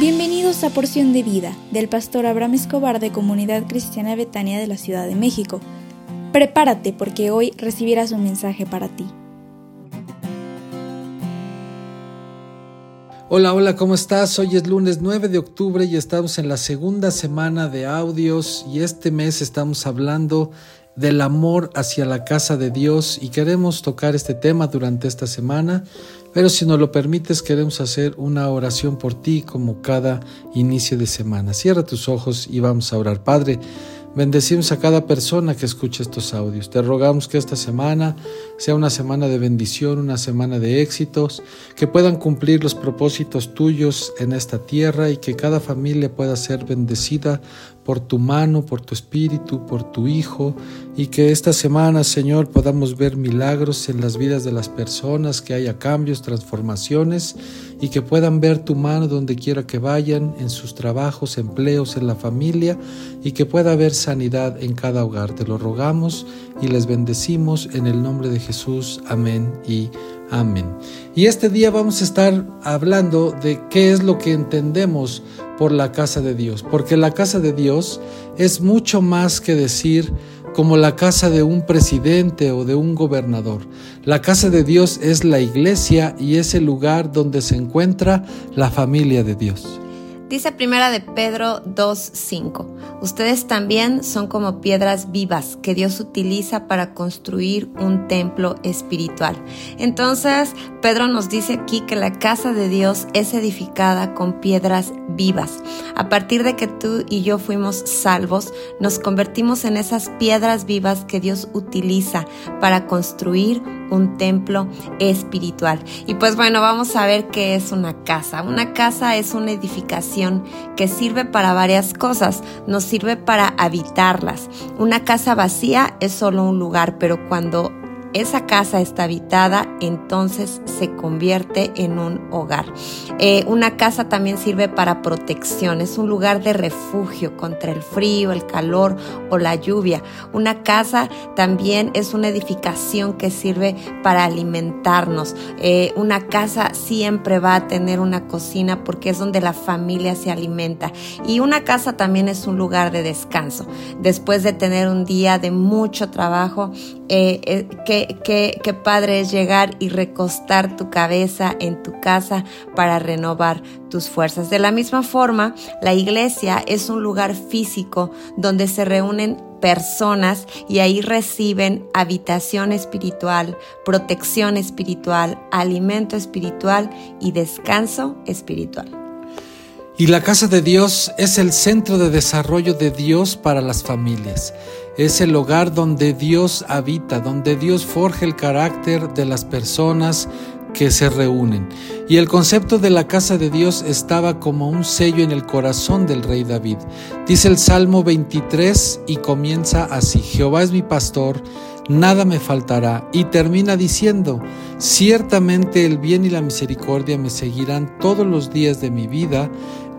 Bienvenidos a Porción de Vida del pastor Abraham Escobar de Comunidad Cristiana Betania de la Ciudad de México. Prepárate porque hoy recibirás un mensaje para ti. Hola, hola, ¿cómo estás? Hoy es lunes 9 de octubre y estamos en la segunda semana de audios y este mes estamos hablando del amor hacia la casa de Dios y queremos tocar este tema durante esta semana, pero si nos lo permites queremos hacer una oración por ti como cada inicio de semana. Cierra tus ojos y vamos a orar. Padre, Bendecimos a cada persona que escucha estos audios. Te rogamos que esta semana sea una semana de bendición, una semana de éxitos, que puedan cumplir los propósitos tuyos en esta tierra y que cada familia pueda ser bendecida por tu mano, por tu espíritu, por tu Hijo, y que esta semana, Señor, podamos ver milagros en las vidas de las personas, que haya cambios, transformaciones, y que puedan ver tu mano donde quiera que vayan, en sus trabajos, empleos, en la familia, y que pueda haber sanidad en cada hogar. Te lo rogamos y les bendecimos en el nombre de Jesús. Amén y amén. Y este día vamos a estar hablando de qué es lo que entendemos por la casa de Dios, porque la casa de Dios es mucho más que decir como la casa de un presidente o de un gobernador. La casa de Dios es la iglesia y es el lugar donde se encuentra la familia de Dios. Dice primera de Pedro 2.5, ustedes también son como piedras vivas que Dios utiliza para construir un templo espiritual. Entonces, Pedro nos dice aquí que la casa de Dios es edificada con piedras vivas. A partir de que tú y yo fuimos salvos, nos convertimos en esas piedras vivas que Dios utiliza para construir un templo espiritual. Y pues bueno, vamos a ver qué es una casa. Una casa es una edificación que sirve para varias cosas. Nos sirve para habitarlas. Una casa vacía es solo un lugar, pero cuando esa casa está habitada, entonces se convierte en un hogar. Eh, una casa también sirve para protección, es un lugar de refugio contra el frío, el calor o la lluvia. Una casa también es una edificación que sirve para alimentarnos. Eh, una casa siempre va a tener una cocina porque es donde la familia se alimenta. Y una casa también es un lugar de descanso. Después de tener un día de mucho trabajo, eh, que qué, padre es llegar y recostar tu cabeza en tu casa para renovar tus fuerzas. De la misma forma, la iglesia es un lugar físico donde se reúnen personas y ahí reciben habitación espiritual, protección espiritual, alimento espiritual y descanso espiritual. Y la casa de Dios es el centro de desarrollo de Dios para las familias. Es el hogar donde Dios habita, donde Dios forja el carácter de las personas que se reúnen. Y el concepto de la casa de Dios estaba como un sello en el corazón del rey David. Dice el Salmo 23 y comienza así, Jehová es mi pastor, nada me faltará. Y termina diciendo, ciertamente el bien y la misericordia me seguirán todos los días de mi vida,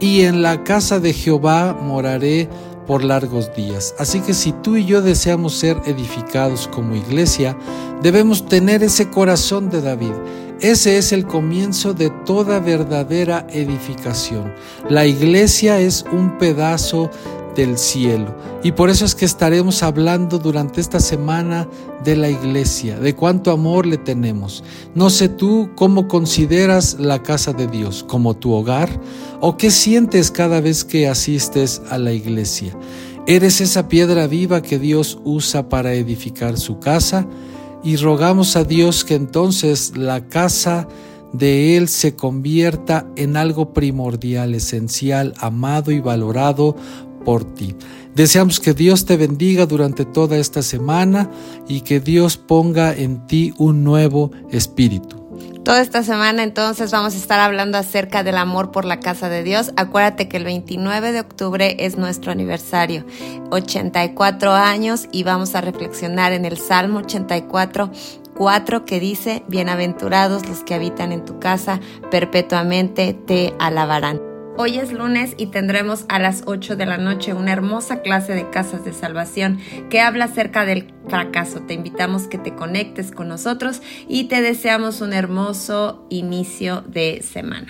y en la casa de Jehová moraré por largos días. Así que si tú y yo deseamos ser edificados como iglesia, debemos tener ese corazón de David. Ese es el comienzo de toda verdadera edificación. La iglesia es un pedazo del cielo. Y por eso es que estaremos hablando durante esta semana de la iglesia, de cuánto amor le tenemos. No sé tú cómo consideras la casa de Dios, como tu hogar, o qué sientes cada vez que asistes a la iglesia. ¿Eres esa piedra viva que Dios usa para edificar su casa? Y rogamos a Dios que entonces la casa de Él se convierta en algo primordial, esencial, amado y valorado por ti. Deseamos que Dios te bendiga durante toda esta semana y que Dios ponga en ti un nuevo espíritu. Toda esta semana entonces vamos a estar hablando acerca del amor por la casa de Dios. Acuérdate que el 29 de octubre es nuestro aniversario, 84 años y vamos a reflexionar en el Salmo 84 4 que dice, bienaventurados los que habitan en tu casa, perpetuamente te alabarán. Hoy es lunes y tendremos a las 8 de la noche una hermosa clase de casas de salvación que habla acerca del fracaso. Te invitamos que te conectes con nosotros y te deseamos un hermoso inicio de semana.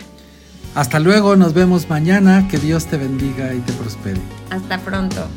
Hasta luego, nos vemos mañana. Que Dios te bendiga y te prospere. Hasta pronto.